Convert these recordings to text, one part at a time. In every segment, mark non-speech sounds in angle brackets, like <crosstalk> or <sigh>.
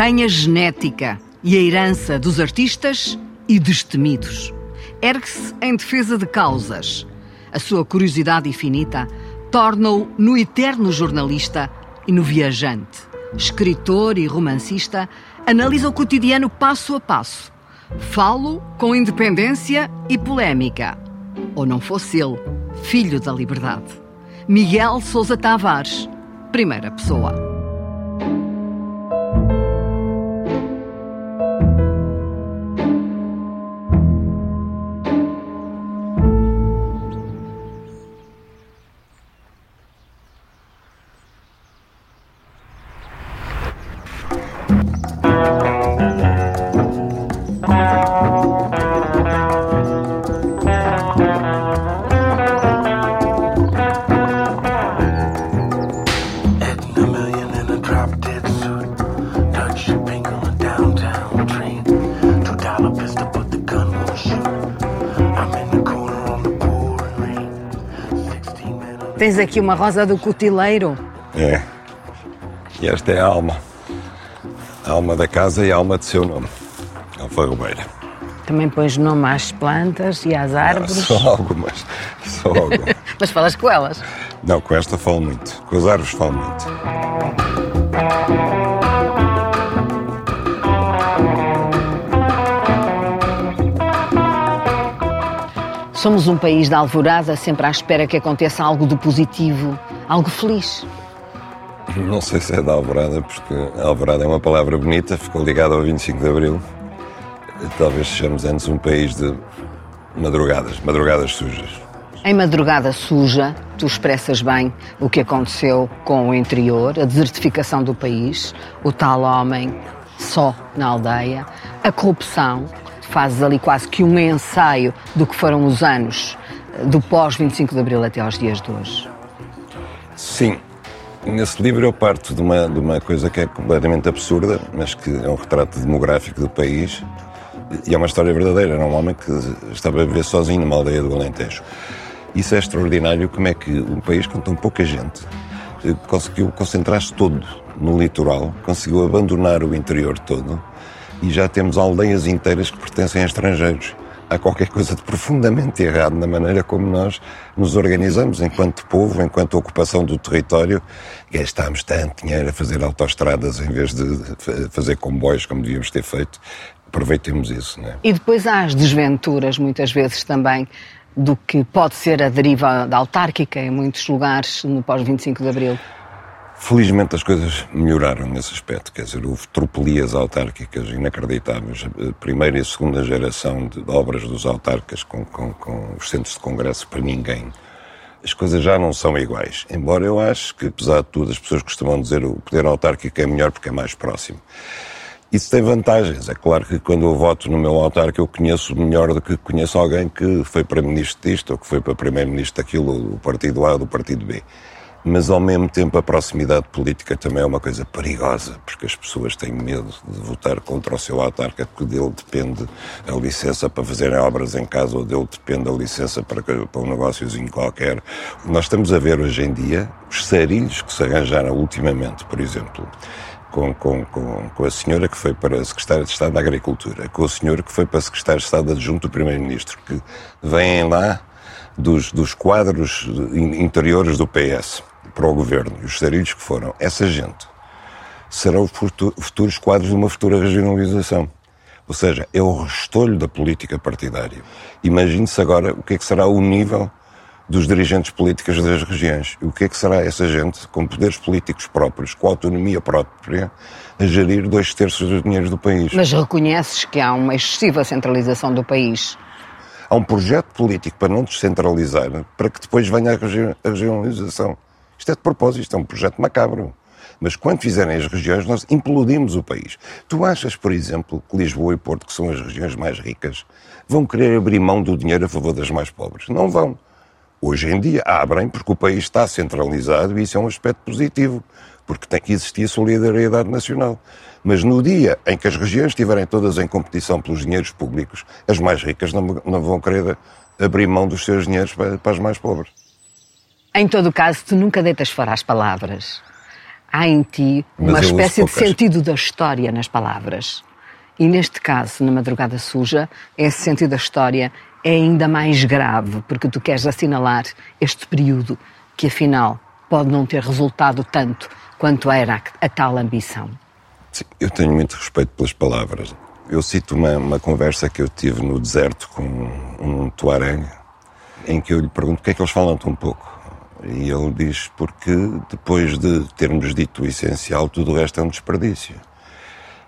Tem a genética e a herança dos artistas e destemidos. Ergue-se em defesa de causas. A sua curiosidade infinita torna-o no eterno jornalista e no viajante. Escritor e romancista, analisa o cotidiano passo a passo. Falo com independência e polémica. Ou não fosse ele, filho da liberdade. Miguel Sousa Tavares, primeira pessoa. Tens aqui uma rosa do cutileiro. É. E esta é a alma. A alma da casa e a alma de seu nome. Alfarrobeira. Também pões nome às plantas e às árvores? Ah, só algumas. Só <laughs> algumas. Mas falas com elas? Não, com esta falo muito. Com as árvores falo muito. Somos um país da alvorada, sempre à espera que aconteça algo de positivo, algo feliz. Não sei se é da alvorada, porque alvorada é uma palavra bonita, ficou ligada ao 25 de Abril. Talvez sejamos antes um país de madrugadas, madrugadas sujas. Em madrugada suja, tu expressas bem o que aconteceu com o interior, a desertificação do país, o tal homem só na aldeia, a corrupção, fazes ali quase que um ensaio do que foram os anos do pós-25 de Abril até aos dias de hoje. Sim. Nesse livro eu parto de uma, de uma coisa que é completamente absurda, mas que é um retrato demográfico do país e é uma história verdadeira. Era um homem que estava a viver sozinho numa aldeia do Alentejo. Isso é extraordinário, como é que um país com tão pouca gente eh, conseguiu concentrar-se todo no litoral, conseguiu abandonar o interior todo e já temos aldeias inteiras que pertencem a estrangeiros. Há qualquer coisa de profundamente errado na maneira como nós nos organizamos enquanto povo, enquanto ocupação do território. Gastámos tanto dinheiro a fazer autoestradas em vez de fazer comboios como devíamos ter feito. Aproveitemos isso, não é? E depois há as desventuras, muitas vezes também, do que pode ser a deriva da autárquica em muitos lugares no pós-25 de Abril. Felizmente as coisas melhoraram nesse aspecto, quer dizer, houve tropelias autárquicas inacreditáveis. A primeira e a segunda geração de obras dos autarcas com, com, com os centros de congresso para ninguém. As coisas já não são iguais. Embora eu acho que, apesar de tudo, as pessoas costumam dizer o poder autárquico é melhor porque é mais próximo. Isso tem vantagens. É claro que quando eu voto no meu autarca eu conheço melhor do que conheço alguém que foi para ministro disto ou que foi para primeiro-ministro daquilo, o partido A ou do partido B mas ao mesmo tempo a proximidade política também é uma coisa perigosa, porque as pessoas têm medo de votar contra o seu autarca, porque dele depende a licença para fazerem obras em casa, ou dele depende a licença para, para um negóciozinho qualquer. Nós estamos a ver hoje em dia os sarilhos que se arranjaram ultimamente, por exemplo, com, com, com, a senhora que foi para Secretária de Estado da Agricultura, com o senhor que foi para a Secretária de Estado adjunto do Primeiro-Ministro, que vêm lá dos, dos quadros interiores do PS para o governo e os sarilhos que foram, essa gente serão os futuros quadros de uma futura regionalização. Ou seja, é o restolho da política partidária. Imagine-se agora o que é que será o nível dos dirigentes políticos das regiões. E o que é que será essa gente com poderes políticos próprios, com autonomia própria, a gerir dois terços dos dinheiros do país. Mas reconheces que há uma excessiva centralização do país? Há um projeto político para não descentralizar, para que depois venha a regionalização. É de propósito, isto é um projeto macabro. Mas quando fizerem as regiões, nós implodimos o país. Tu achas, por exemplo, que Lisboa e Porto, que são as regiões mais ricas, vão querer abrir mão do dinheiro a favor das mais pobres? Não vão. Hoje em dia abrem porque o país está centralizado e isso é um aspecto positivo, porque tem que existir solidariedade nacional. Mas no dia em que as regiões estiverem todas em competição pelos dinheiros públicos, as mais ricas não, não vão querer abrir mão dos seus dinheiros para, para as mais pobres. Em todo o caso, tu nunca deitas fora as palavras. há em ti Mas uma espécie de sentido da história nas palavras. E neste caso, na Madrugada Suja, esse sentido da história é ainda mais grave, porque tu queres assinalar este período que, afinal, pode não ter resultado tanto quanto era a, tal ambição. Sim, eu tenho muito respeito pelas palavras. Eu cito uma, uma conversa que eu tive no deserto com um tuareg, em que eu lhe pergunto porque é que eles falam tão pouco. E ele diz, porque depois de termos dito o essencial, tudo o resto é um desperdício.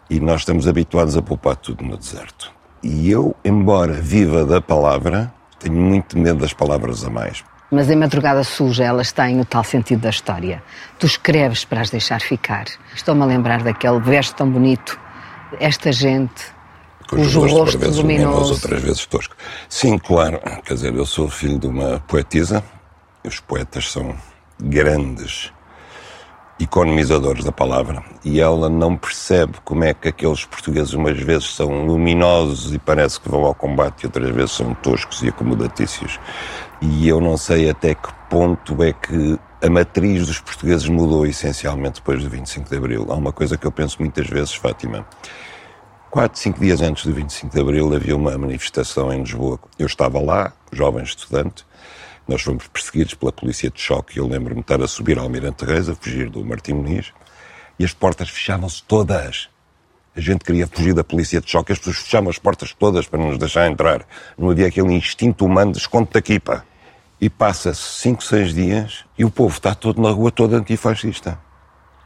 E nós estamos habituados a poupar tudo no deserto. E eu, embora viva da palavra, tenho muito medo das palavras a mais. Mas em Madrugada Suja elas têm o tal sentido da história. Tu escreves para as deixar ficar. Estou-me a lembrar daquele verso tão bonito. Esta gente, cujo rostos, rosto vezes, luminoso, luminoso. outras vezes tosco. Sim, claro. Quer dizer, eu sou filho de uma poetisa. Os poetas são grandes economizadores da palavra. E ela não percebe como é que aqueles portugueses umas vezes são luminosos e parece que vão ao combate e outras vezes são toscos e acomodatícios. E eu não sei até que ponto é que a matriz dos portugueses mudou essencialmente depois do 25 de Abril. Há uma coisa que eu penso muitas vezes, Fátima. Quatro, cinco dias antes do 25 de Abril havia uma manifestação em Lisboa. Eu estava lá, jovem estudante, nós fomos perseguidos pela polícia de choque e eu lembro-me de estar a subir ao Almirante Reis, a fugir do Martim Muniz, e as portas fechavam-se todas. A gente queria fugir da polícia de choque, as pessoas fechavam as portas todas para não nos deixar entrar. Não havia aquele instinto humano de esconde daqui, pá. E passa-se cinco, seis dias e o povo está todo na rua, todo antifascista.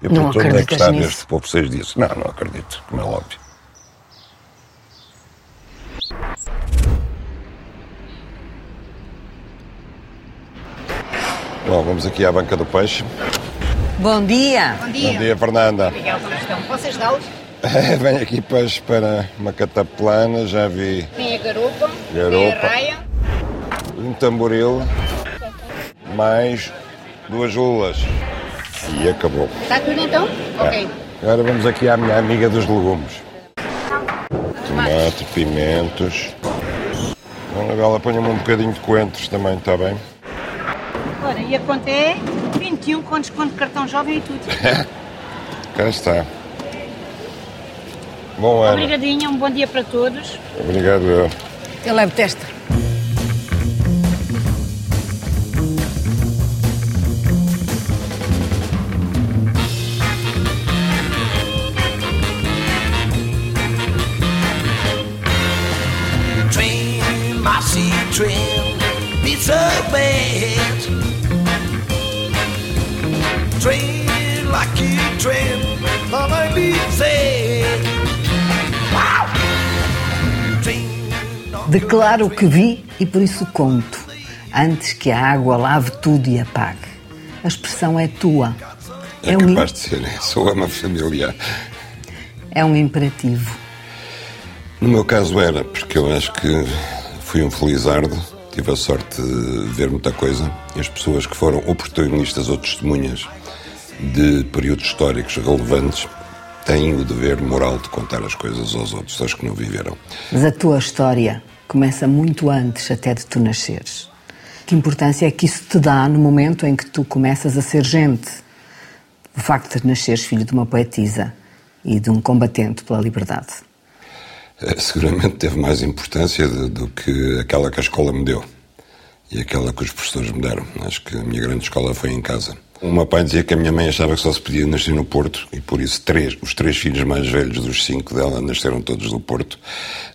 Eu Não onde é que está nisso? este povo seis dias? Não, não acredito, como é óbvio. Bom, vamos aqui à banca do peixe. Bom dia! Bom Bom dia. dia, Fernanda. Miguel, como estão? Posso ajudá-los? Venho aqui peixe para uma cataplana, já vi Tem a garupa, Garupa. tem a raia. um tamboril, mais duas lulas. E acabou. Está tudo então? Ok. Agora vamos aqui à minha amiga dos legumes. Tomate, pimentos. Dona Bela, ponha-me um bocadinho de coentros também, está bem? Ora, e a conta é 21 com desconto de cartão jovem e tudo. <laughs> Cá está. Bom ano. Obrigadinha, um bom dia para todos. Obrigado eu. Eu levo testa. Declaro o que vi e por isso conto, antes que a água lave tudo e apague. A expressão é tua. É, É um, capaz de ser, é. sou ama familiar. é um imperativo. No meu caso era, porque eu acho que fui um felizardo, tive a sorte de ver muita coisa, e as pessoas que foram ou protagonistas ou testemunhas de períodos históricos relevantes têm o dever moral de contar as coisas aos outros, aos que não viveram. Mas a tua história começa muito antes até de tu nasceres. Que importância é que isso te dá no momento em que tu começas a ser gente? O facto de nasceres filho de uma poetisa e de um combatente pela liberdade. Eh, Seguramente teve mais importância de- do que aquela que a escola me deu e aquela que os professores me deram. Acho que a minha grande escola foi em casa. O meu pai dizia que a minha mãe achava que só se podia nascer no Porto e por isso três, os três filhos mais velhos dos cinco dela nasceram todos do Porto,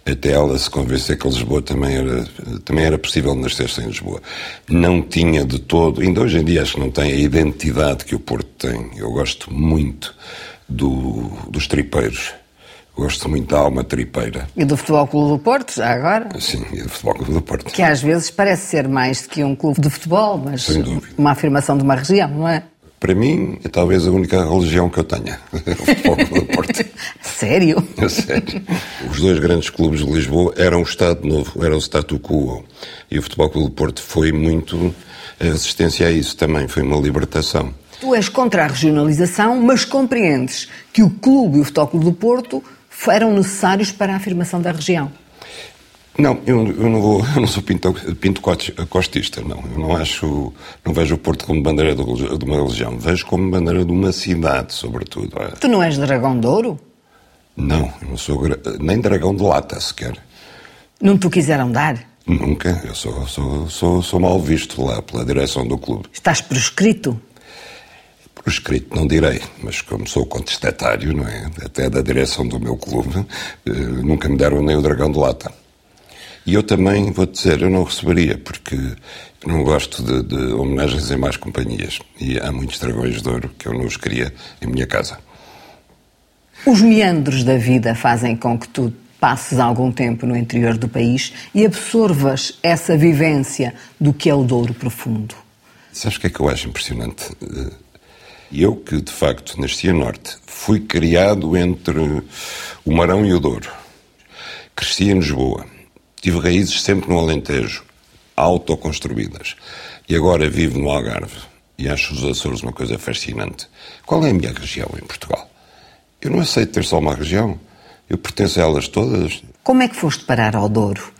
até ela se convencer que Lisboa também era, também era possível nascer-se em Lisboa. Não tinha de todo, ainda hoje em dia acho que não tem a identidade que o Porto tem. Eu gosto muito do, dos tripeiros. Gosto muito da alma tripeira. E do Futebol Clube do Porto, já agora? Sim, e do Futebol Clube do Porto. Que às vezes parece ser mais do que um clube de futebol, mas uma afirmação de uma região, não é? Para mim, é talvez a única religião que eu tenha. <laughs> o Futebol Clube do Porto. <laughs> Sério? A <laughs> sério. Os dois grandes clubes de Lisboa eram o Estado Novo, era o statu quo. E o Futebol Clube do Porto foi muito a resistência a isso também, foi uma libertação. Tu és contra a regionalização, mas compreendes que o clube e o Futebol Clube do Porto eram necessários para a afirmação da região. Não, eu, eu não vou, eu não sou pinto, pinto costista, não. Eu não acho, não vejo o Porto como bandeira de, de uma religião, vejo como bandeira de uma cidade, sobretudo. Tu não és dragão de ouro? Não, eu não sou nem dragão de lata sequer. Não te quiseram dar? Nunca, eu sou, sou, sou, sou mal visto lá pela direção do clube. Estás prescrito? Prescrito não direi, mas como sou contestatário, não é? Até da direção do meu clube, eh, nunca me deram nem o dragão de lata. E eu também, vou dizer, eu não receberia, porque não gosto de, de, homenagens em mais companhias. E há muitos dragões de ouro que eu não os queria em minha casa. Os meandros da vida fazem com que tu passes algum tempo no interior do país e absorvas essa vivência do que é o Douro profundo. Sabes o que é que eu acho impressionante? Eu, que de facto nasci a norte, fui criado entre o Marão e o Douro. Cresci em Lisboa Tive raízes sempre no Alentejo, autoconstruídas. E agora vivo no Algarve e acho os Açores uma coisa fascinante. Qual é a minha região em Portugal? Eu não aceito ter só uma região. Eu pertenço a elas todas. Como é que foste parar ao Douro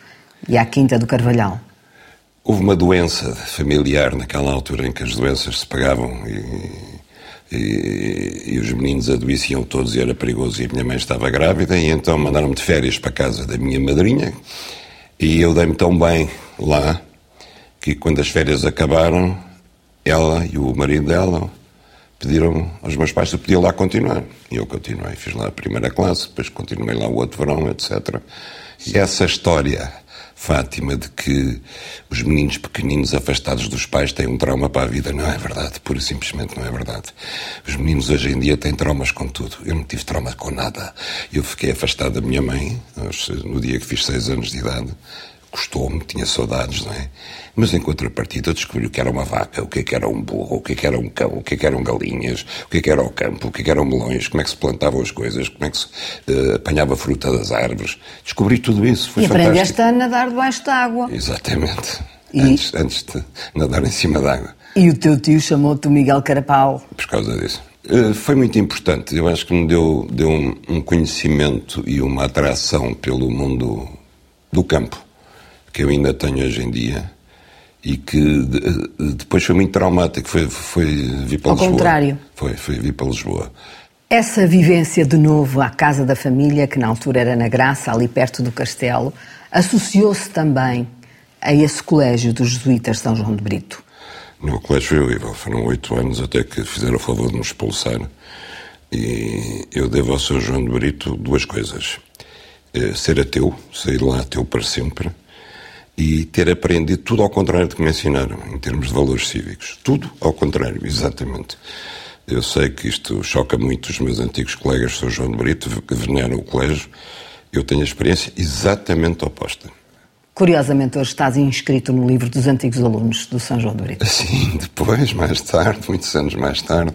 e à Quinta do Carvalhal? Houve uma doença familiar naquela altura em que as doenças se pagavam e, e, e, os meninos adoeciam todos e era perigoso e a minha mãe estava grávida e então mandaram-me de férias para a casa da minha madrinha e eu dei-me tão bem lá que quando as férias acabaram, ela e o marido dela pediram aos meus pais se eu podia lá continuar. E eu continuei, fiz lá a primeira classe, depois continuei lá o outro verão, etc. E essa história Fátima, de que os meninos pequeninos afastados dos pais têm um trauma para a vida. Não é verdade, pura e simplesmente não é verdade. Os meninos hoje em dia têm traumas com tudo. Eu não tive trauma com nada. Eu fiquei afastado da minha mãe no dia que fiz seis anos de idade custou-me, tinha saudades, não é? Mas em contrapartida descobri o que era uma vaca, o que, é que era um burro, o que, é que era um cão, o que, é que eram galinhas, o que, é que era o campo, o que, é que eram melões, como é que se plantavam as coisas, como é que se uh, apanhava a fruta das árvores. Descobri tudo isso, foi e fantástico. E aprendeste a nadar debaixo d'água. Exatamente. E? Antes, antes de nadar em cima d'água. E o teu tio chamou-te Miguel Carapau. Por causa disso. Uh, foi muito importante. Eu acho que me deu, deu um, um conhecimento e uma atração pelo mundo do campo que eu ainda tenho hoje em dia e que depois foi muito traumático. Foi, foi vir para Ao Lisboa. contrário. Foi, foi vir para Lisboa. Essa vivência de novo à casa da família, que na altura era na Graça, ali perto do castelo, associou-se também a esse colégio dos jesuítas São João de Brito. No colégio foi horrível. Foram oito anos até que fizeram o favor de nos expulsar. E eu devo ao São João de Brito duas coisas. Eh, ser ateu, sair lá ateu para sempre, e ter aprendido tudo ao contrário do que me ensinaram, em termos de valores cívicos. Tudo ao contrário, exatamente. Eu sei que isto choca muito os meus antigos colegas, São João de Brito, que veneram o colégio. Eu tenho a experiência exatamente oposta. Curiosamente, hoje estás inscrito no livro dos antigos alunos do São João do Brito. Sim, <laughs> depois, mais tarde, muitos anos mais tarde,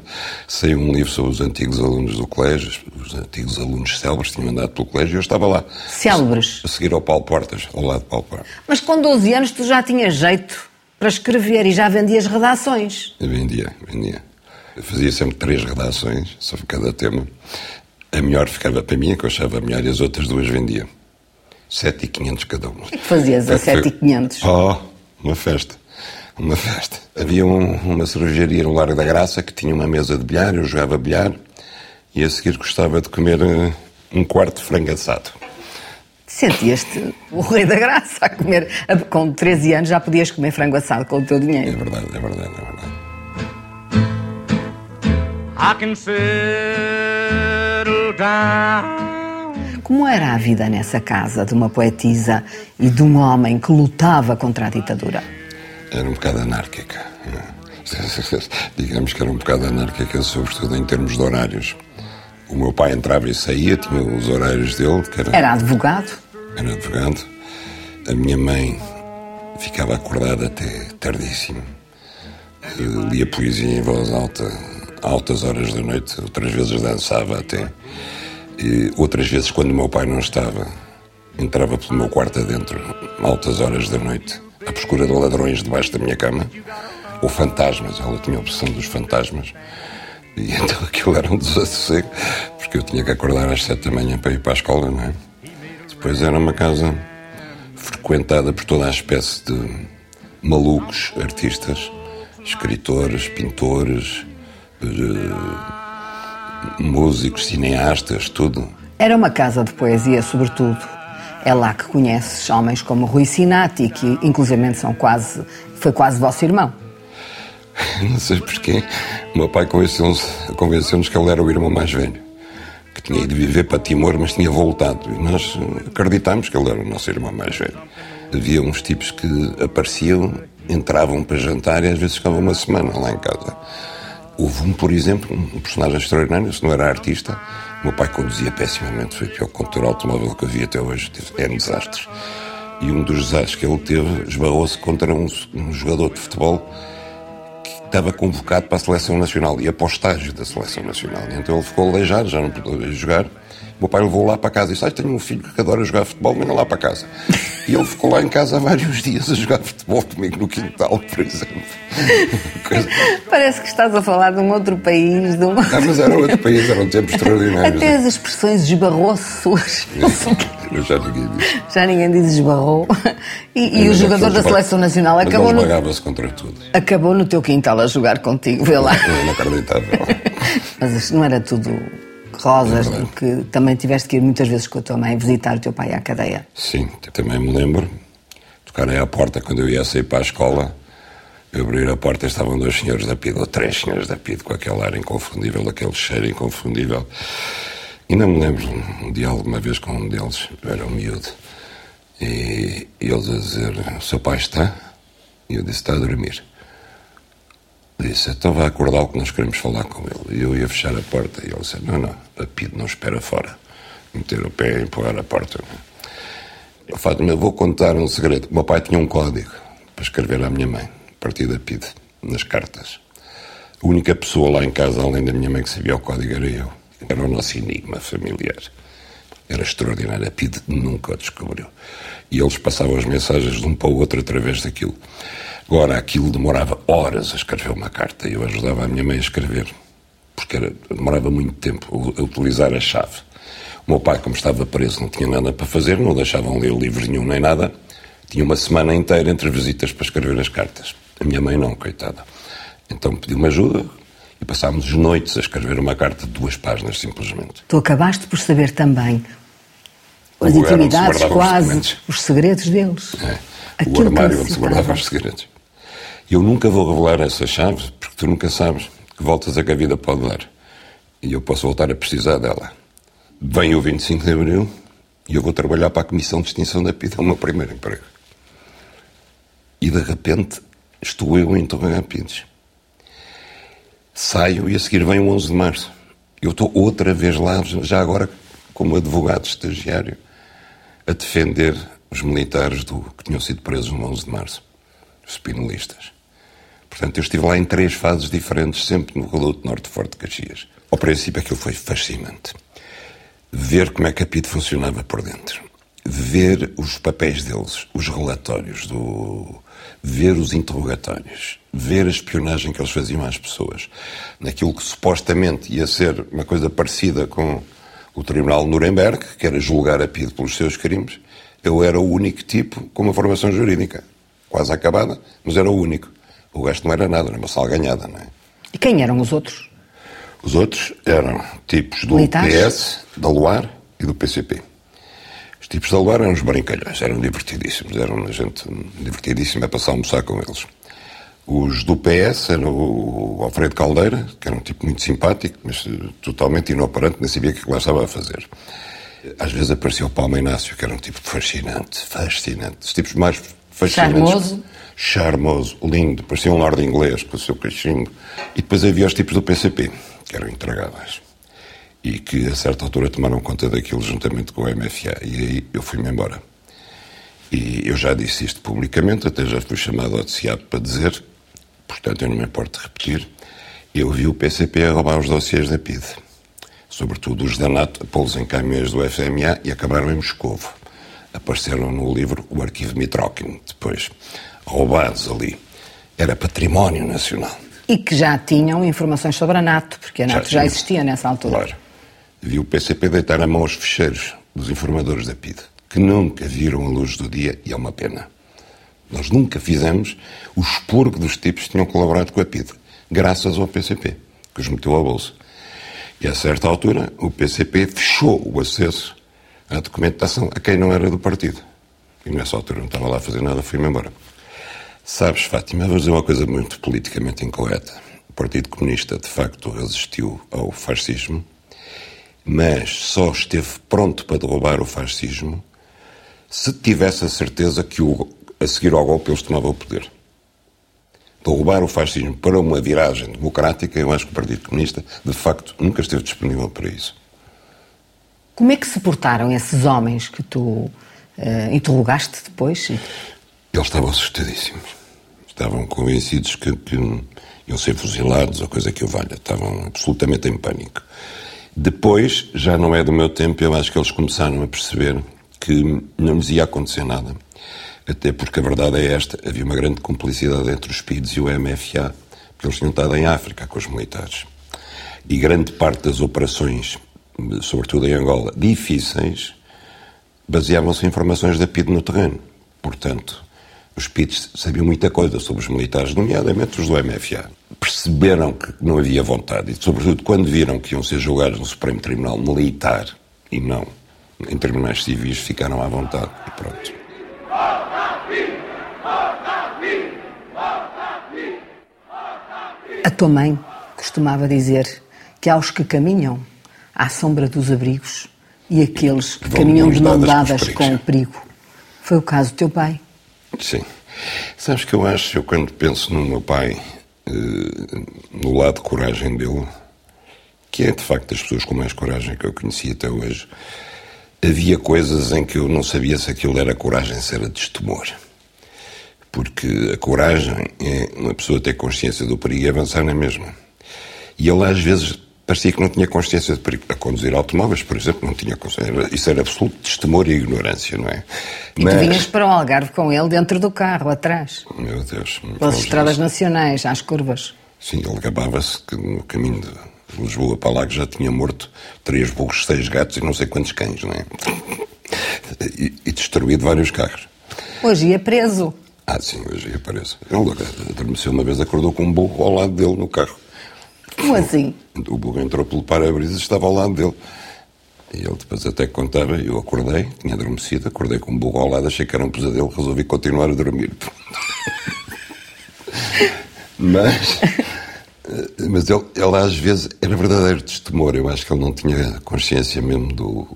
saiu um livro sobre os antigos alunos do colégio, os antigos alunos célebres tinham andado pelo colégio e eu estava lá. Célebres? A seguir ao Paulo Portas, ao lado de Paulo Portas. Mas com 12 anos tu já tinhas jeito para escrever e já vendias redações? Eu vendia, vendia. Eu fazia sempre três redações sobre cada tema. A melhor ficava para mim, que eu achava melhor, e as outras duas vendia. 7,500 cada um. O que, é fazias a 7,500? Oh, uma festa. Uma festa. Havia um, uma cervejaria no Largo da Graça que tinha uma mesa de bilhar, eu jogava bilhar e a seguir gostava de comer uh, um quarto de frango assado. Sentias-te o rei da graça a comer. Com 13 anos já podias comer frango assado com o teu dinheiro. É verdade, é verdade, é verdade. I can settle down. Como era a vida nessa casa de uma poetisa e de um homem que lutava contra a ditadura? Era um bocado anárquica. <laughs> Digamos que era um bocado anárquica, sobretudo em termos de horários. O meu pai entrava e saía, tinha os horários dele. Era, era advogado? Era advogado. A minha mãe ficava acordada até tardíssimo. Lia poesia em voz alta, altas horas da noite, outras vezes dançava até. E outras vezes, quando o meu pai não estava, entrava pelo meu quarto adentro, altas horas da noite, à procura de ladrões debaixo da minha cama, ou fantasmas. Ela tinha a opção dos fantasmas. E <laughs> então aquilo era um desassossego, porque eu tinha que acordar às sete da manhã para ir para a escola, não é? Depois era uma casa frequentada por toda a espécie de malucos artistas, escritores, pintores, eh, músicos, cineastas, tudo. Era uma casa de poesia, sobretudo. É lá que conheces homens como Rui Sinati, que inclusive são quase, foi quase vosso irmão. <laughs> Não sei porquê. O meu pai convenceu-nos convenceu que ele era o irmão mais velho. Que tinha ido viver para Timor, mas tinha voltado. E nós acreditámos que ele era o nosso irmão mais velho. Havia uns tipos que apareciam, entravam para jantar e às vezes ficavam uma semana lá em casa. Houve um, por exemplo, um personagem extraordinário, se não era artista, meu pai conduzia pessimamente, foi o pior condutor automóvel que havia até hoje, é um desastre. E um dos desastres que ele teve esbarrou-se contra um, um jogador de futebol estava convocado para a seleção nacional, ia para o estágio da seleção nacional. Então ele ficou aleijado, já não podia jogar. O meu pai levou lá para casa e disse: ah, Tenho um filho que adora jogar futebol, venha lá para casa. E ele ficou lá em casa há vários dias a jogar futebol comigo no quintal, por exemplo. Coisa... <laughs> Parece que estás a falar de um outro país. De um... Ah, mas era outro país, era um tempo extraordinário. Até as expressões esbarrou-se suas. <laughs> já ninguém diz. Já ninguém diz esbarrou. E, e o jogador da seleção nacional acabou. Mas no... se contra tudo. Acabou no teu quintal a jogar contigo, vê lá. É inacreditável. <laughs> mas isto não era tudo rosas, porque também tiveste que ir muitas vezes com a tua mãe visitar o teu pai à cadeia. Sim, também me lembro. Tocarem à porta quando eu ia sair para a escola. Eu abrir a porta estavam dois senhores da PID, ou três senhores da PID, com aquele ar inconfundível, aquele cheiro inconfundível. E não me lembro um diálogo uma vez com um deles, era um miúdo, e, e eles a dizer: O seu pai está? E eu disse: Está a dormir. Disse: Então vai acordá-lo que nós queremos falar com ele. E eu ia fechar a porta, e ele disse: Não, não, a PID não espera fora. Meter o pé e empurrar a porta. Eu falo, eu vou contar um segredo. O meu pai tinha um código para escrever à minha mãe, a partir da PID, nas cartas. A única pessoa lá em casa, além da minha mãe, que sabia o código era eu. Era o nosso enigma familiar. Era extraordinário. A PID nunca o descobriu. E eles passavam as mensagens de um para o outro através daquilo. Agora, aquilo demorava horas a escrever uma carta. e Eu ajudava a minha mãe a escrever. Porque era, demorava muito tempo a utilizar a chave. O meu pai, como estava preso, não tinha nada para fazer, não deixavam ler livro nenhum nem nada. Tinha uma semana inteira entre visitas para escrever as cartas. A minha mãe não, coitada. Então pediu-me ajuda, e passámos noites a escrever uma carta de duas páginas, simplesmente. Tu acabaste por saber também as intimidades, quase, os, os, segredos deles. É, o armário onde se guardavam os segredos. Eu nunca vou revelar essa chave, porque tu nunca sabes que voltas a que a vida pode dar. E eu posso voltar a precisar dela. Vem o 25 de Abril e eu vou trabalhar para a Comissão de Extinção da PID, é o meu primeiro emprego. E de repente estou eu a interrogar PIDs saio e a seguir vem o 11 de março. Eu estou outra vez lá, já agora como advogado estagiário, a defender os militares do, que tinham sido presos no 11 de março, os spinolistas. Portanto, eu estive lá em três fases diferentes, sempre no Reduto Norte de Forte de Caxias. Ao princípio, aquilo foi fascinante. Ver como é que a PID funcionava por dentro. Ver os papéis deles, os relatórios, do... ver os interrogatórios, ver a espionagem que eles faziam às pessoas. Naquilo que supostamente ia ser uma coisa parecida com o Tribunal de Nuremberg, que era julgar a PID pelos seus crimes, eu era o único tipo com uma formação jurídica. Quase acabada, mas era o único. O resto não era nada, era uma salganhada, não é? E quem eram os outros? Os outros eram tipos do Militares? PS, da Luar e do PCP. Os tipos da Luar eram os brincalhões, eram divertidíssimos, eram gente divertidíssima a passar a almoçar com eles. Os do PS eram o Alfredo Caldeira, que era um tipo muito simpático, mas eh, totalmente inoperante, nem sabia o que lá estava a fazer. Às vezes aparecia o Paulo Inácio, que era um tipo fascinante, fascinante. Os tipos mais fascinantes. Charmoso. Charmoso, lindo, parecia um lord inglês com o seu cachimbo. E depois havia os tipos do PCP, que eram intragáveis. E que a certa altura tomaram conta daquilo juntamente com o MFA. E aí eu fui-me embora. E eu já disse isto publicamente, até já fui chamado ao TCAP para dizer portanto eu não me importo de repetir, eu vi o PCP a roubar os dossiês da PID, sobretudo os da NATO, a pô-los em caminhões do FMA e acabaram em Moscovo. Apareceram no livro o arquivo Mitrokin, depois, roubados ali. Era património nacional. E que já tinham informações sobre a NATO, porque a NATO já, já existia nessa altura. Claro. Vi o PCP deitar a mão aos fecheiros dos informadores da PID. que nunca viram a luz do dia e é uma pena. Nós nunca fizemos o expor que dos tipos que tinham colaborado com a PIDE, graças ao PCP, que os meteu ao bolso. E a certa altura, o PCP fechou o acesso à documentação a quem não era do partido. E nessa altura não estava lá a fazer nada, fui-me embora. Sabes, Fátima, vou dizer uma coisa muito politicamente incorreta. O Partido Comunista, de facto, resistiu ao fascismo, mas só esteve pronto para derrubar o fascismo se tivesse a certeza que o, a seguir ao golpe eles tomavam o poder. Derrubar o fascismo para uma viragem democrática, eu acho que o Partido Comunista, de facto, nunca esteve disponível para isso. Como é que se portaram esses homens que tu uh, interrogaste depois? Eles estavam assustadíssimos. Estavam convencidos que, que iam ser fuzilados ou coisa que o valha. Estavam absolutamente em pânico. Depois, já não é do meu tempo, eu acho que eles começaram a perceber que não lhes ia acontecer nada. Até porque a verdade é esta: havia uma grande cumplicidade entre os PIDs e o MFA, porque eles tinham estado em África com os militares. E grande parte das operações, sobretudo em Angola, difíceis, baseavam-se em informações da PID no terreno. Portanto, os PIDs sabiam muita coisa sobre os militares, nomeadamente os do MFA. Perceberam que não havia vontade, e sobretudo quando viram que iam ser julgados no Supremo Tribunal Militar e não em tribunais civis, ficaram à vontade e pronto. A tua mãe costumava dizer que há os que caminham à sombra dos abrigos e aqueles que caminham de mão dadas com o perigo. Foi o caso do teu pai. Sim. Sabes que eu acho, eu quando penso no meu pai, eh, no lado de coragem dele, que é de facto das pessoas com mais coragem que eu conheci até hoje, havia coisas em que eu não sabia se aquilo era coragem, se era destemor. Porque a coragem é uma pessoa ter consciência do perigo e avançar na mesma. E ele às vezes parecia que não tinha consciência de perigo. A conduzir automóveis, por exemplo, não tinha consciência. Isso era absoluto destemor e ignorância, não é? E Mas... tu vinhas para o Algarve com ele dentro do carro, atrás. Meu Deus. Pelas estradas nacionais, às curvas. Sim, ele gabava-se que no caminho de Lisboa para lá que já tinha morto três burros, seis gatos e não sei quantos cães, não é? <laughs> E, e destruído vários carros. Hoje ia preso. Ah, sim, hoje ia preso. Ele adormeceu uma vez, acordou com um burro ao lado dele no carro. Como assim? O burro entrou pelo para-brisa e estava ao lado dele. E ele depois até contava, eu acordei, tinha adormecido, acordei com um burro ao lado, achei que era um pesadelo, resolvi continuar a dormir. <laughs> mas, mas ele, ele às vezes era verdadeiro destemor, eu acho que ele não tinha consciência mesmo do,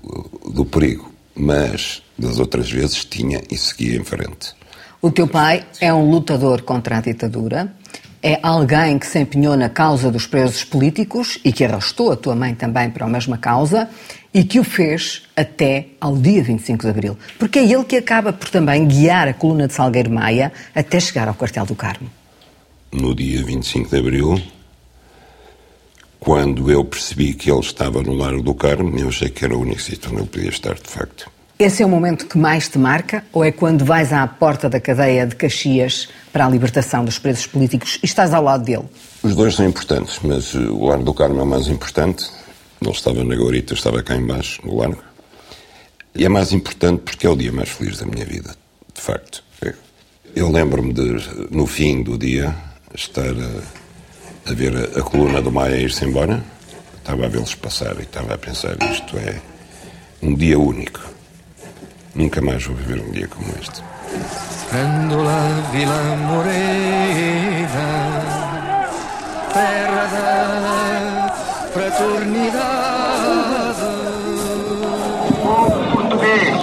do perigo, mas das outras vezes tinha e seguia em frente. O teu pai é um lutador contra a ditadura, é alguém que se empenhou na causa dos presos políticos e que arrastou a tua mãe também para a mesma causa e que o fez até ao dia 25 de Abril. Porque é ele que acaba por também guiar a coluna de Salgueiro Maia até chegar ao quartel do Carmo. No dia 25 de Abril, quando eu percebi que ele estava no Largo do Carmo, eu achei que era o único sítio onde ele podia estar, de facto. Esse é o momento que mais te marca ou é quando vais à porta da cadeia de Caxias para a libertação dos presos políticos e estás ao lado dele? Os dois são importantes, mas o Largo do Carmo é mais importante. Ele estava na Gaurita, eu estava cá embaixo, no Largo. E é mais importante porque é o dia mais feliz da minha vida, de facto. Eu lembro-me de, no fim do dia, estar a, a ver a, a, coluna do Maia ir-se embora. Estava a vê-los passar e estava a pensar: isto é um dia único. Nunca mais vou viver um dia como este. Grandola Vila Morena, terra da fraternidade. Povo português,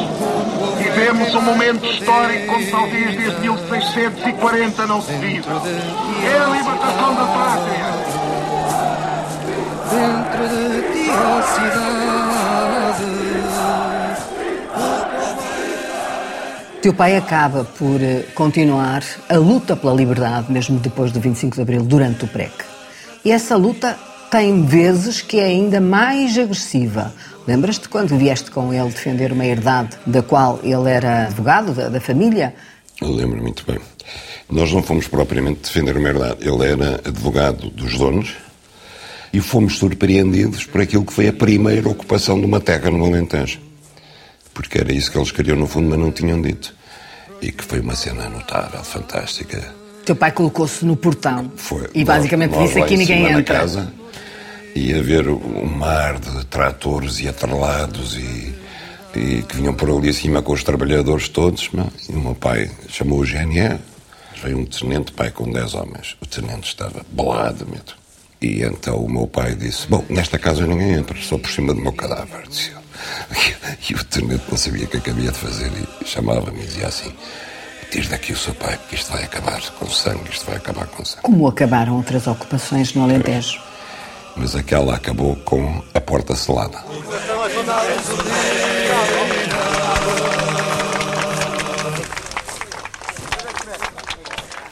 vivemos um momento histórico como talvez desde 1640 não se vive. É a libertação da pátria. Teu pai acaba por eh, continuar a luta pela liberdade, mesmo depois do 25 de Abril, durante o PREC. E essa luta tem vezes que é ainda mais agressiva. Lembras-te quando vieste com ele defender uma herdade da qual ele era advogado, da, da família? Eu lembro muito bem. Nós não fomos propriamente defender uma herdade. Ele era advogado dos donos e fomos surpreendidos por aquilo que foi a primeira ocupação de uma terra no Alentejo porque era isso que eles queriam no fundo, mas não tinham dito. E que foi uma cena notável, fantástica. Teu pai colocou-se no portão Foi e basicamente disse aqui ninguém entra. Casa, e a ver um mar de tratores e atrelados e, e que vinham por ali acima com os trabalhadores todos. E o meu pai chamou o GNR. Veio um tenente pai com 10 homens. O tenente estava bolado mesmo. E então o meu pai disse: Bom, nesta casa ninguém entra, só por cima do meu cadáver. Disse. <laughs> E o tenente não sabia o que acabia de fazer e chamava-me e dizia assim: Tire daqui o seu pai, porque isto vai acabar com sangue, isto vai acabar com sangue. Como acabaram outras ocupações no Alentejo? Mas aquela acabou com a porta selada.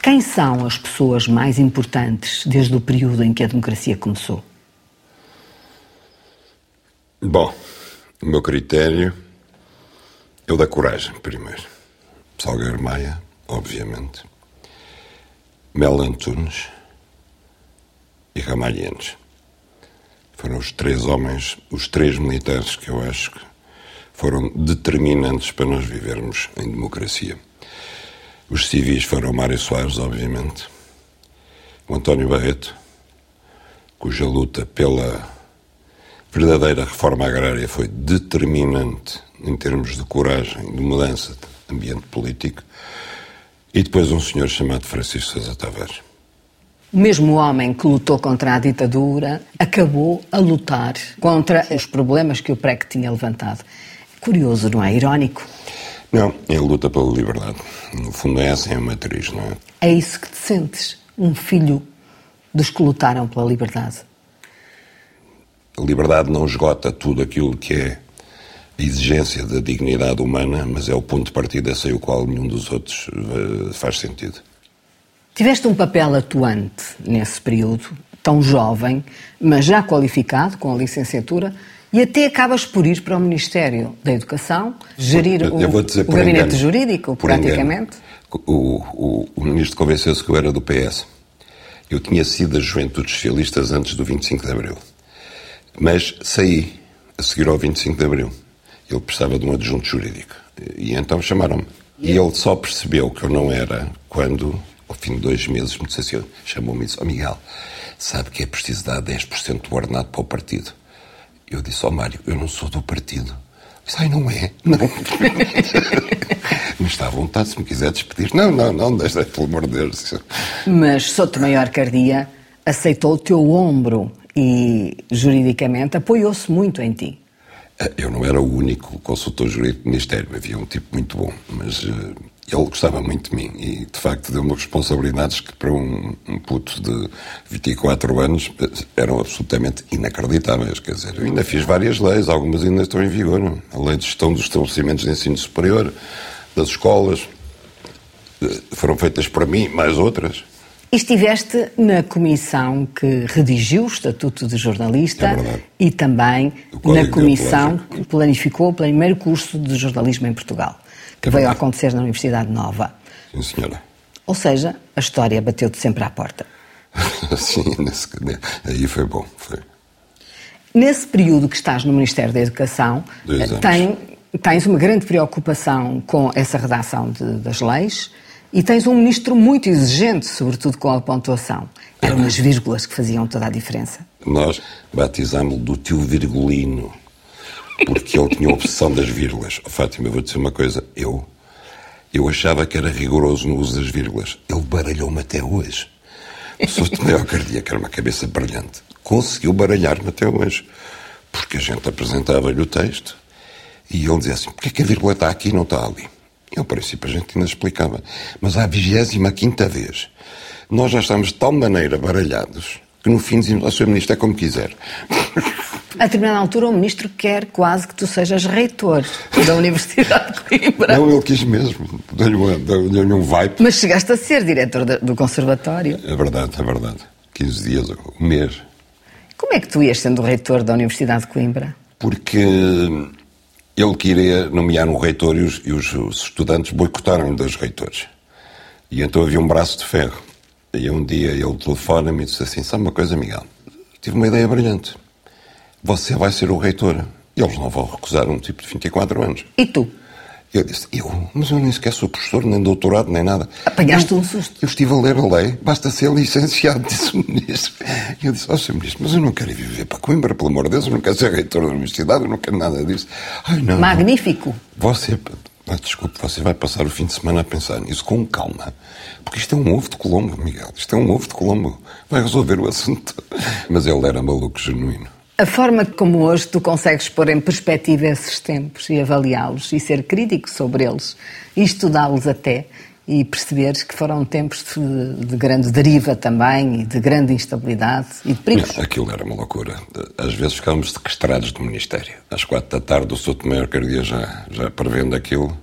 Quem são as pessoas mais importantes desde o período em que a democracia começou? Bom, o meu critério é o da coragem, primeiro. Salgueiro Maia, obviamente. Mel Antunes e Ramalhianes. Foram os três homens, os três militares que eu acho que foram determinantes para nós vivermos em democracia. Os civis foram Mário Soares, obviamente. O António Barreto, cuja luta pela verdadeira reforma agrária foi determinante em termos de coragem, de mudança de ambiente político, e depois um senhor chamado Francisco Sousa Tavares. O mesmo homem que lutou contra a ditadura acabou a lutar contra os problemas que o PREC tinha levantado. Curioso, não é? Irónico. Não, ele luta pela liberdade. No fundo, essa é a matriz, não é? É isso que te sentes, um filho dos que lutaram pela liberdade. A liberdade não esgota tudo aquilo que é a exigência da dignidade humana, mas é o ponto de partida sem o qual nenhum dos outros eh, faz sentido. Tiveste um papel atuante nesse período, tão jovem, mas já qualificado, com a licenciatura, e até acabas por ir para o Ministério da Educação, gerir Eu- o, eu vou dizer o gabinete engano. jurídico, praticamente. O, o, o ministro convenceu-se que eu era do PS. Eu tinha sido das Juventudes Socialistas antes do 25 de Abril. Mas saí a seguir ao 25 de Abril. Ele precisava de um adjunto jurídico. E então chamaram-me. E ele só percebeu que eu não era quando, ao fim de dois meses, me disse assim, chamou-me e disse, oh Miguel, sabe que é preciso dar 10% do ordenado para o partido. Eu disse ao Mário, eu não sou do partido. Disse, ai, não é? Não. <laughs> Mas está à vontade, se me quiser despedir. Não, não, não, deixa, pelo amor de Deus. Mas Souto Maior Cardia aceitou o teu ombro e, juridicamente, apoiou-se muito em ti. Eh, Eu não era o único consultor jurídico do Ministério, havia um tipo muito bom, mas eh, ele gostava muito de mim e, de facto, deu-me responsabilidades que, para um, um puto de 24 anos, eh, eram absolutamente inacreditáveis. Quer dizer, eu ainda fiz várias leis, algumas ainda estão em vigor. A lei de gestão dos estabelecimentos de ensino superior, das escolas, foram feitas por mim, mais outras. E estiveste na comissão que redigiu o Estatuto de Jornalista É e também na comissão que planificou o primeiro curso de jornalismo em Portugal, que É veio a acontecer na Universidade Nova. Sim, senhora. Ou seja, a história bateu-te sempre à porta. <laughs> Sim, nesse, aí foi bom. Foi. Nesse período que estás no Ministério da Educação, eh, tem- tens uma grande preocupação com essa redação de- das leis e tens um ministro muito exigente, sobretudo com a pontuação. Eram as vírgulas que faziam toda a diferença. Nós batizámos-lo do tio Virgulino, porque ele tinha a obsessão das vírgulas. Oh, Fátima, eu vou dizer uma coisa. Eu, eu achava que era rigoroso no uso das vírgulas. Ele baralhou-me até hoje. O Sr. Tomeu Cardia, que era uma cabeça brilhante, conseguiu baralhar-me até hoje. Porque a gente apresentava-lhe o texto e ele dizia assim: porquê que a vírgula está aqui e não está ali? E ao princípio a gente ainda explicava. Mas à vigésima quinta vez, nós já estamos de tal maneira baralhados que no fim dizíamos ao Sr. Ministro é como quiser. <laughs> A determinada altura, o ministro quer quase que tu sejas reitor da Universidade de Coimbra. Não, ele quis mesmo. Deu-lhe um vibe. Mas chegaste a ser diretor do conservatório. É verdade, é verdade. 15 dias, um mês. Como é que tu ias sendo reitor da Universidade de Coimbra? Porque ele queria nomear um reitor e os, e os- estudantes boicotaram dos reitores. E então havia um braço de ferro. E um dia ele telefona-me e disse assim: Sabe uma coisa, Miguel? Tive uma ideia brilhante. Você vai ser o reitor. Eles não vão recusar um tipo de 24 anos. E tu? Eu disse, eu? Mas eu nem sequer sou professor, nem doutorado, nem nada. Apanhaste eu, um susto. Eu estive a ler a lei, basta ser licenciado, <laughs> disse o ministro. E eu disse, ó, oh, Sr. Ministro, mas eu não quero ir viver para Coimbra, pelo amor de Deus, eu não quero ser reitor da universidade, eu não quero nada disso. Ai, não. Magnífico. Você, ah, desculpe, você vai passar o fim de semana a pensar nisso com calma. Porque isto é um ovo de Colombo, Miguel. Isto é um ovo de Colombo. Vai resolver o assunto. Mas ele era maluco genuíno. A forma como hoje tu consegues pôr em perspectiva esses tempos e avaliá-los e ser crítico sobre eles e estudá-los até e perceberes que foram tempos de, de, grande deriva também e de grande instabilidade e de perigos. Aquilo era uma loucura. Às vezes ficávamos sequestrados do Ministério. Às quatro da tarde o Souto Maior Cardia já, já prevendo aquilo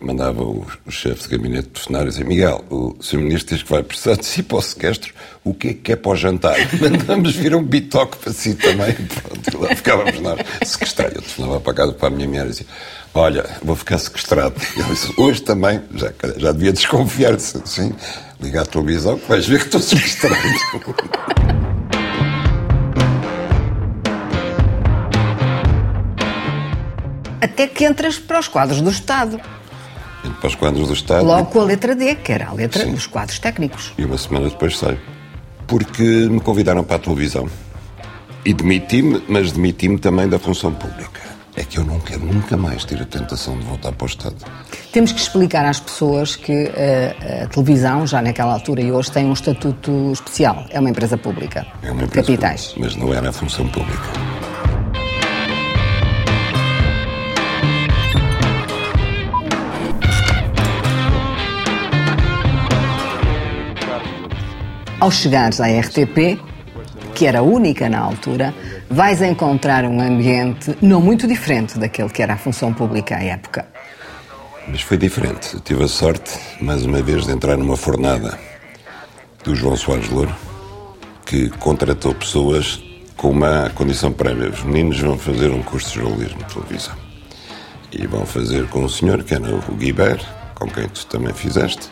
mandava o, o chefe de gabinete telefonar e Miguel, o Sr. Ministro diz que vai precisar de si para o sequestro, o que é que é para o jantar? <laughs> Mandamos vir um bitoque para si também. <laughs> Pronto, lá ficávamos nós sequestrados. Eu telefonava para casa para a minha mulher e dizia olha, vou ficar sequestrado. Eu disse, hoje também, já, já devia desconfiar, disse, sim, liga à televisão que vais ver que estou sequestrado. <laughs> Até que entras para os quadros do Estado. Entro para os quadros do Estado. Logo com a letra D, que era a letra Sim. dos quadros técnicos. E uma semana depois saio. Porque me convidaram para a televisão. E demiti-me, mas demiti-me também da função pública. É que eu não quero nunca mais ter a tentação de voltar para o Estado. Temos que explicar às pessoas que a, eh, a televisão, já naquela altura e hoje, tem um estatuto especial. É uma empresa pública. É uma empresa Capitais. Pública, mas não era a função pública. Ao chegares à RTP, que era única na altura, vais encontrar um ambiente não muito diferente daquele que era a função pública à época. Mas foi diferente. Eu tive a sorte, mais uma vez, de entrar numa fornada do João Soares Louro, que contratou pessoas com uma condição prévia. Os meninos vão fazer um curso de jornalismo de televisão. E vão fazer com o senhor, que era o Guibert, com quem tu também fizeste,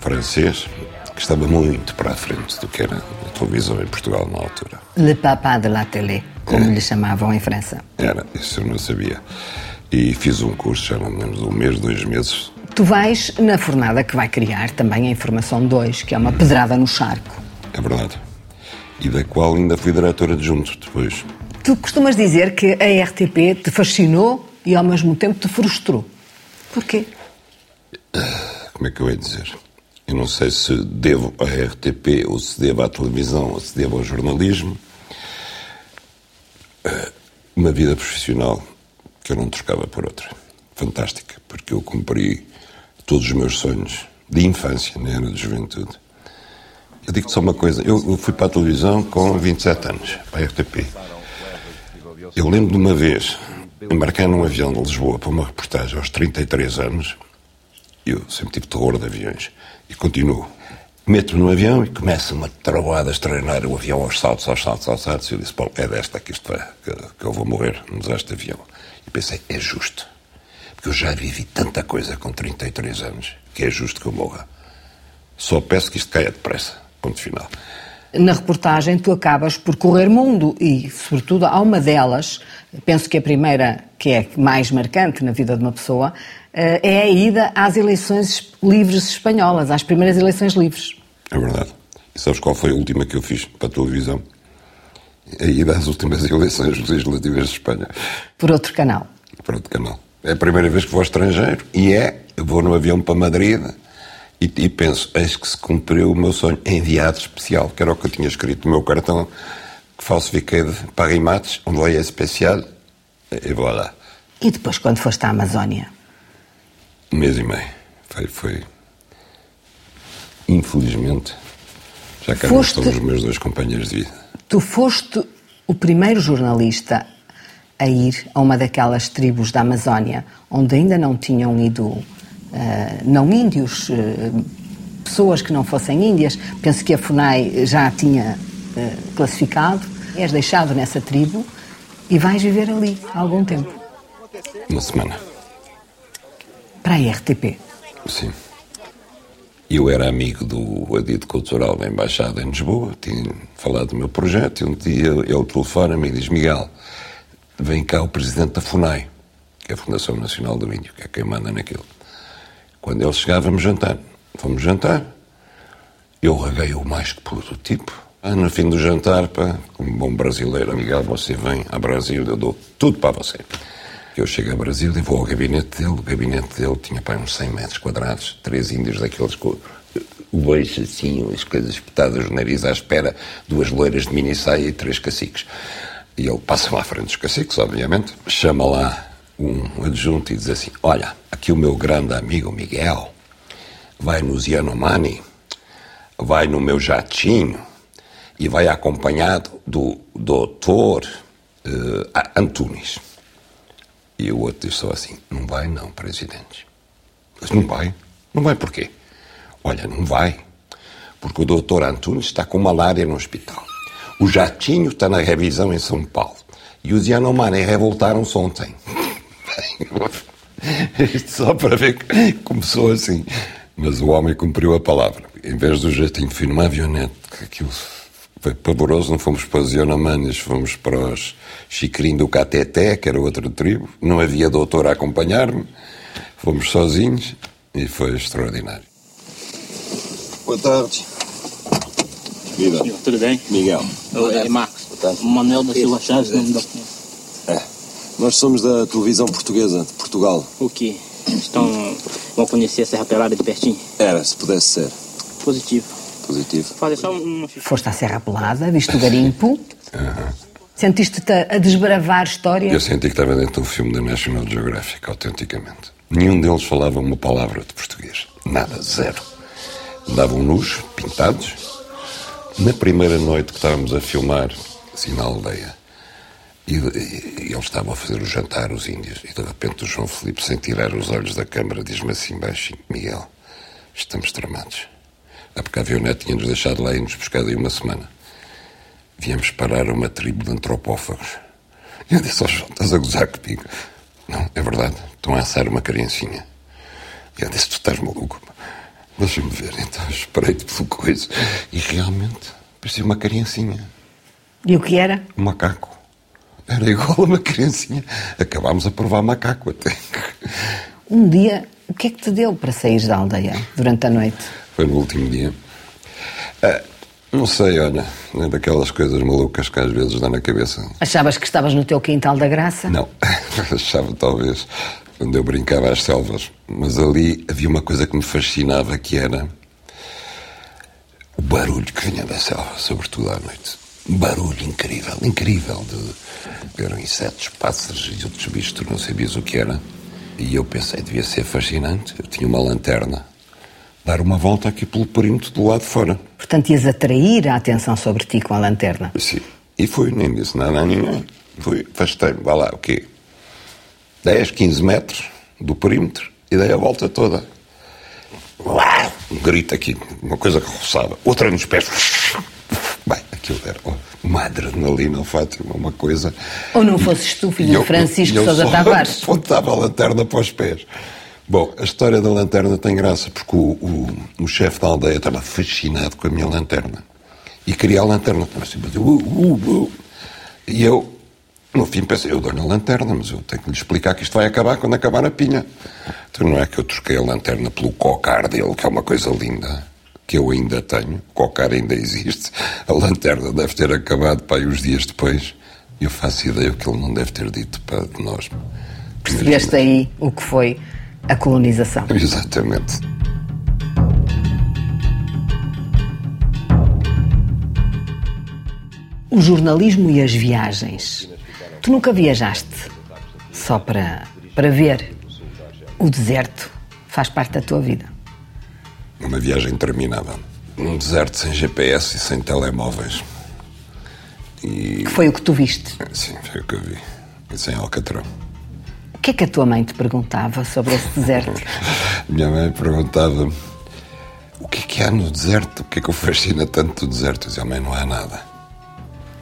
francês, que estava muito para a frente do que era a televisão em Portugal na altura. Le papa de la télé, como é. lhe chamavam em França. Era, isso eu não sabia. E fiz um curso, já não lembro, um mês, dois meses. Tu vais na fornada que vai criar também a Informação 2, que é uma pedrada no charco. É verdade. E da qual ainda fui diretor adjunto depois. Tu costumas dizer que a RTP te fascinou e ao mesmo tempo te frustrou. Porquê? Como é que eu ia dizer? Eu não sei se devo à RTP, ou se devo à televisão, ou se devo ao jornalismo. Eh, uma vida profissional que eu não trocava por outra. Fantástica, porque eu cumpri todos os meus sonhos de infância, nem era de juventude. Eu digo-te só uma coisa: eu fui para a televisão com 27 anos, para a RTP. Eu lembro de uma vez embarcar num avião de Lisboa para uma reportagem aos 33 anos. Eu sempre tive terror de aviões. E continuo. Meto no avião e começa uma travada a treinar o avião aos saltos, aos saltos, aos saltos. E eu disse, bom, é desta que isto vai, que, que eu vou morrer no desastre de avião. E pensei, é justo. Porque eu já vivi tanta coisa com 33 anos que é justo que eu morra. Só peço que isto caia depressa. Ponto final. Na reportagem, tu acabas por correr mundo e, sobretudo, há uma delas, penso que a primeira, que é mais marcante na vida de uma pessoa, eh, é a ida às eleições livres espanholas, às primeiras eleições livres. É verdade. E sabes qual foi a última que eu fiz para a televisão? A ida às últimas eleições legislativas de Espanha. Por outro canal. Por outro canal. É a primeira vez que vou ao estrangeiro e é, vou no avião para Madrid e, e penso, eis que se cumpriu o meu sonho, enviado especial, que era o que eu tinha escrito no meu cartão, que falsifiquei de Paris onde lá é especial, e vou lá. E depois, quando foste à Amazónia? Um mês e meio. Foi, foi... Infelizmente, já cá foste... estão os meus dois companheiros de vida. Tu foste o primeiro jornalista a ir a uma daquelas tribos da Amazónia onde ainda não tinham ido não índios, uh, pessoas que não fossem índias. Penso que a FUNAI já a tinha uh, classificado. És deixado nessa tribo e vais viver ali há algum tempo. Uma semana para a RTP. Sim. Eu era amigo do adido cultural da Embaixada em Lisboa, tinha falado do meu projeto e um dia ele telefona-me e diz: Miguel, vem cá o presidente da FUNAI, que é a Fundação Nacional do Índio, que é quem manda naquilo. Quando ele chegava, vamos jantar. Fomos jantar. Eu reguei o mais que pude tipo. Ah, no fim do jantar, pá, como bom brasileiro, Miguel, você vem ao Brasil, eu dou tudo para você. Eu chego ao Brasil e vou ao gabinete dele. O gabinete dele tinha pá, uns 100 metros quadrados, três índios daqueles com o beijo assim, as coisas espetadas no nariz à espera, duas loiras de mini saia e três caciques. E ele passa lá à frente dos caciques, obviamente, chama lá um adjunto e diz assim: Olha, aqui o meu grande amigo Miguel vai no Yanomami, vai no meu jatinho e vai acompanhado do doutor uh, Antunes. E o outro disse só assim: Não vai, não, presidente. Mas não vai. Não vai porquê? Olha, não vai. Porque o doutor Antunes está com malária no hospital. O jatinho está na revisão em São Paulo. E os Yanomami revoltaram-se ontem. <laughs> <laughs> Isto só para ver que começou assim. Mas o homem cumpriu a palavra. Em vez do jatinho, fui numa avionete, que aquilo foi pavoroso. Não fomos para os Ionomanes, fomos para os Chicrim do Cateté, que era outra tribo. Não havia doutor a acompanhar-me. Fomos sozinhos e foi extraordinário. Boa tarde. Viva. Tudo bem? Miguel. É Marcos. Boa tarde. Manuel da Silva Chaves, nome da... É. Nós somos da televisão portuguesa, de Portugal. O que? Estão... Vão conhecer a Serra Pelada de pertinho? Era, se pudesse ser. Positivo. Positivo. Fazer só um... Foste à Serra Pelada, viste o garimpo. Sentiste-te a desbravar história? Eu senti que estava dentro de um filme da National Geographic, autenticamente. Nenhum deles falava uma palavra de português. Nada, zero. Andavam nus, pintados. Na primeira noite que estávamos a filmar, assim na aldeia, e, e- e eles estavam a fazer o jantar, os índios, e de repente o João Filipe, sem tirar os olhos da câmara, diz-me assim baixinho: Miguel, estamos tramados. Porque a avionete tinha-nos deixado lá e nos buscado aí uma semana. Viemos parar a uma tribo de antropófagos. E eu disse ao João: estás a gozar comigo? Não, é verdade, estão a assar uma criancinha. E eu disse: tu estás maluco? Deixa-me ver. Então esperei-te pelo coisa. E realmente parecia uma criancinha. E o que era? Um macaco. Era igual a uma criancinha. Acabámos a provar macaco até. Um dia, o que é que te deu para sair da aldeia durante a noite? Foi no último dia. Ah, não sei, olha, é daquelas coisas malucas que às vezes dá na cabeça. Achavas que estavas no teu quintal da graça? Não, <laughs> achava talvez quando eu brincava às selvas. Mas ali havia uma coisa que me fascinava que era o barulho que vinha da selva, sobretudo à noite. Barulho incrível, incrível de eram insetos, pássaros e outros bichos, tu não sabias o que era. E eu pensei, devia ser fascinante. Eu tinha uma lanterna, dar uma volta aqui pelo perímetro do lado de fora. Portanto, ias atrair a atenção sobre ti com a lanterna. Sim. E fui, nem disse nada a ninguém. Fui, afastei-me, vá lá, o quê? 10, 15 metros do perímetro e dei a volta toda. Uau! Um grito aqui, uma coisa que roçava. Outra nos pés. Bem, aquilo era uma adrenalina, Fátima, uma coisa. Ou não fosses tu, filho de eu- Francisco e eu Sousa Tavares? <laughs> apontava a lanterna para os pés. Bom, a história da lanterna tem graça, porque o, o, o chefe da aldeia estava fascinado com a minha lanterna. E queria a lanterna. Assim, mas eu, uh, uh, uh. E eu, no fim, pensei, eu dou-lhe a lanterna, mas eu tenho que lhe explicar que isto vai acabar quando acabar a pinha. Então não é que eu troquei a lanterna pelo cocar dele, que é uma coisa linda, que eu ainda tenho. O cocar ainda existe. A lanterna deve ter acabado para aí uns dias depois. E eu faço ideia que ele não deve ter dito para de nós. Percebeste aí o que foi a colonização. <laughs> Exatamente. O jornalismo e as viagens. Tu nunca viajaste só para, para ver. O deserto faz parte da tua vida. Uma viagem interminável. Num deserto sem GPS e sem telemóveis. E. Que foi o que tu viste. Sim, foi o que eu vi. E sem Alcatrão. O que é que a tua mãe te perguntava sobre esse deserto? <laughs> Minha mãe perguntava-me o que é que há no deserto? O que é que o fascina tanto do deserto? Eu dizia, mãe, não há nada.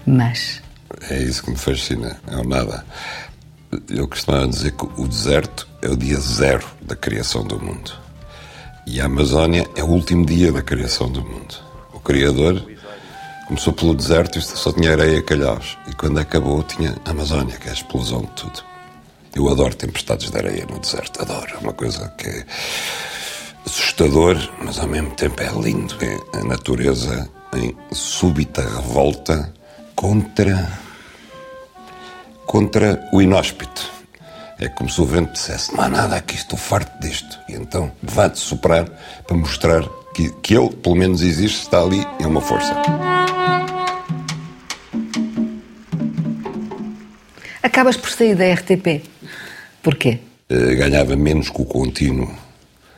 Mas É isso que me fascina, é o nada. Eu costumava dizer que o deserto é o dia zero da criação do mundo. E a Amazónia é o último dia da criação do mundo. O Criador Começou pelo deserto e só tinha areia e calhaus. E quando acabou tinha a Amazónia, que é a explosão de tudo. Eu adoro tempestades de areia no deserto, adoro. É uma coisa que é assustador, mas ao mesmo tempo é lindo. É a natureza em súbita revolta contra contra o inóspito. É como se o vento dissesse: não há nada aqui, estou farto disto. E então vai-te soprar para mostrar que, que ele, pelo menos, existe, está ali, é uma força. Acabas por sair da RTP. Porquê? Eh, ganhava menos que o contínuo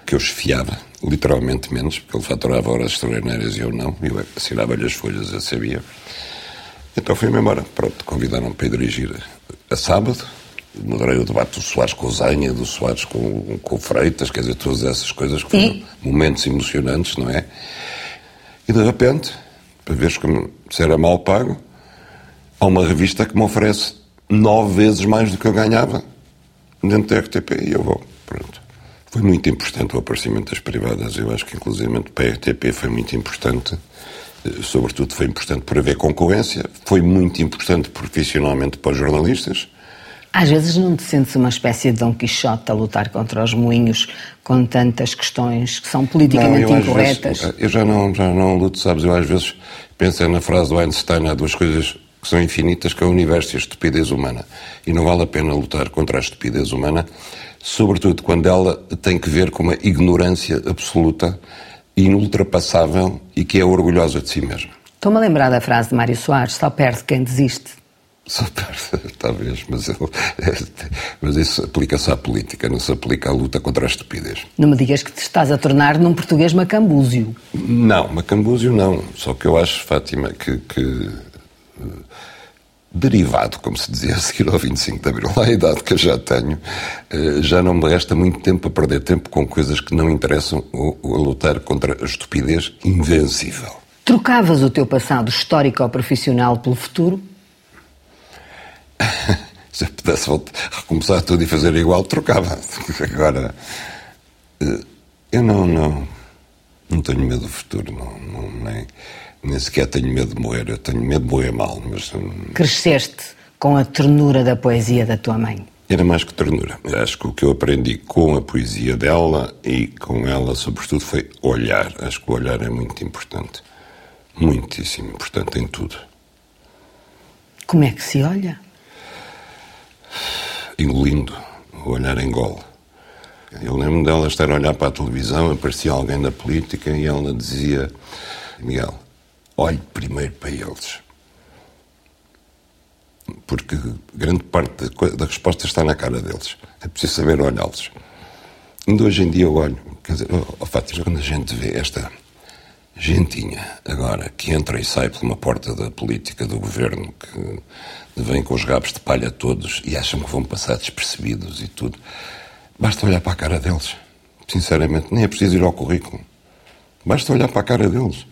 que eu esfiava, literalmente menos, porque ele faturava horas extraordinárias e eu não. Eu assinava-lhe as folhas, eu sabia. Então fui-me embora. Pronto, convidaram-me para ir dirigir a sábado. Moderei o debate do Soares com o Zanha, do Soares com, com o Freitas, quer dizer, todas essas coisas que foram E? momentos emocionantes, não é? E de repente, para veres como se era mal pago, há uma revista que me oferece nove vezes mais do que eu ganhava dentro da RTP e eu vou. Pronto. Foi muito importante o aparecimento das privadas. Eu acho que, inclusive, para a RTP foi muito importante. Eh, Sobretudo, foi importante por haver concorrência. Foi muito importante profissionalmente para os jornalistas. Às vezes não te sentes uma espécie de Dom Quixote a lutar contra os moinhos com tantas questões que são politicamente eu, às incorretas. vezes, eu já não, já não luto, sabes? Eu às vezes penso na frase do Einstein: há duas coisas que são infinitas, que é o universo e a estupidez humana. E não vale a pena lutar contra a estupidez humana, sobretudo quando ela tem que ver com uma ignorância absoluta, inultrapassável e que é orgulhosa de si mesma. Estou-me a lembrar da frase de Mário Soares: só perde quem desiste. Só perde, <laughs> talvez, mas, ele- <laughs> mas isso aplica-se à política, não se aplica à luta contra a estupidez. Não me digas que te estás a tornar num português macambúzio. Não, Macambúzio não. Só que eu acho, Fátima, que, que, eh, derivado, como se dizia a seguir ao 25 de Abril, <laughs> à idade que eu já tenho, eh, já não me resta muito tempo a perder tempo com coisas que não interessam ou, ou a lutar contra a estupidez invencível. Trocavas o teu passado histórico ou profissional pelo futuro? <laughs> Se eu pudesse voltar, recomeçar tudo e fazer igual, trocava. <laughs> Agora, eh, eu não, não, não tenho medo do futuro, não, não, nem, nem sequer tenho medo de morrer. Eu tenho medo de morrer mal, mas Cresceste com a ternura da poesia da tua mãe. era mais que ternura. Acho que o que eu aprendi com a poesia dela e com ela, sobretudo, foi olhar. Acho que o olhar é muito importante. Muitíssimo importante em tudo. Como é que se olha? Engolindo, o olhar engole. Eu lembro dela estar a olhar para a televisão, aparecia alguém da política e ela dizia: Miguel, olhe primeiro para eles. Porque grande parte da, resposta está na cara deles. É preciso saber olhá-los. Ainda hoje em dia eu olho, quer dizer, oh, oh, Fátima, quando a gente vê esta gentinha agora que entra e sai por uma porta da política do governo que vem com os rabos de palha todos e acham que vão passar despercebidos e tudo. Basta olhar para a cara deles. Sinceramente, nem é preciso ir ao currículo. Basta olhar para a cara deles.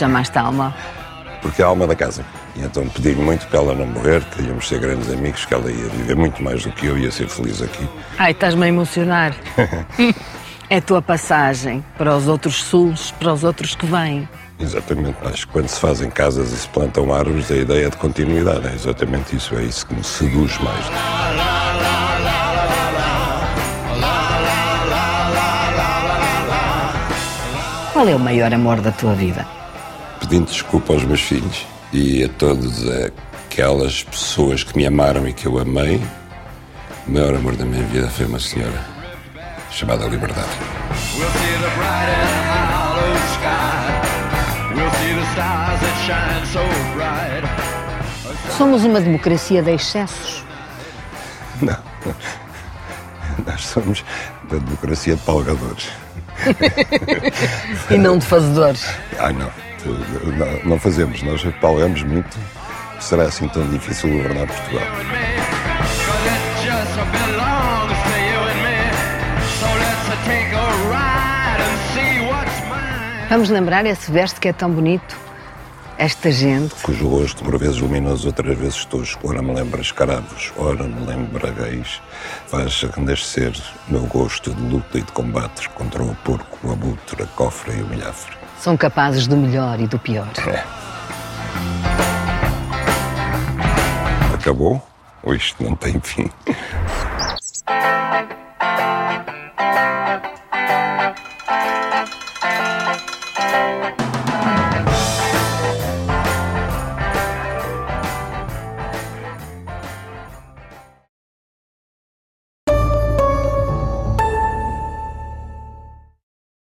Chamaste Alma? Porque é a alma da casa. E então pedi-lhe muito para ela não morrer, que íamos ser grandes amigos, que ela ia viver muito mais do que eu, ia ser feliz aqui. Ai, estás-me a emocionar. <laughs> é a tua passagem para os outros suls, para os outros que vêm. Exatamente. Acho que quando se fazem casas e se plantam árvores, a ideia é de continuidade. É exatamente isso. É isso que me seduz mais. Qual é o maior amor da tua vida? Pedindo desculpa aos meus filhos e a todas aquelas pessoas que me amaram e que eu amei, o maior amor da minha vida foi uma senhora chamada Liberdade. Somos uma democracia de excessos. Não. <laughs> Nós somos da democracia de palgadores. <laughs> E não de fazedores. Ai, não. Não, não fazemos. Nós palgamos muito será assim tão difícil governar Portugal. Vamos lembrar esse verso que é tão bonito? Esta gente. Cujo rosto, por vezes luminoso, outras vezes tosco, ora me lembra escaravos, ora me lembra gays, faz renascer meu gosto de luta e de combates contra o porco, o abutre, a cofra e o milhafre. São capazes do melhor e do pior. É. Acabou? Ou isto não tem fim?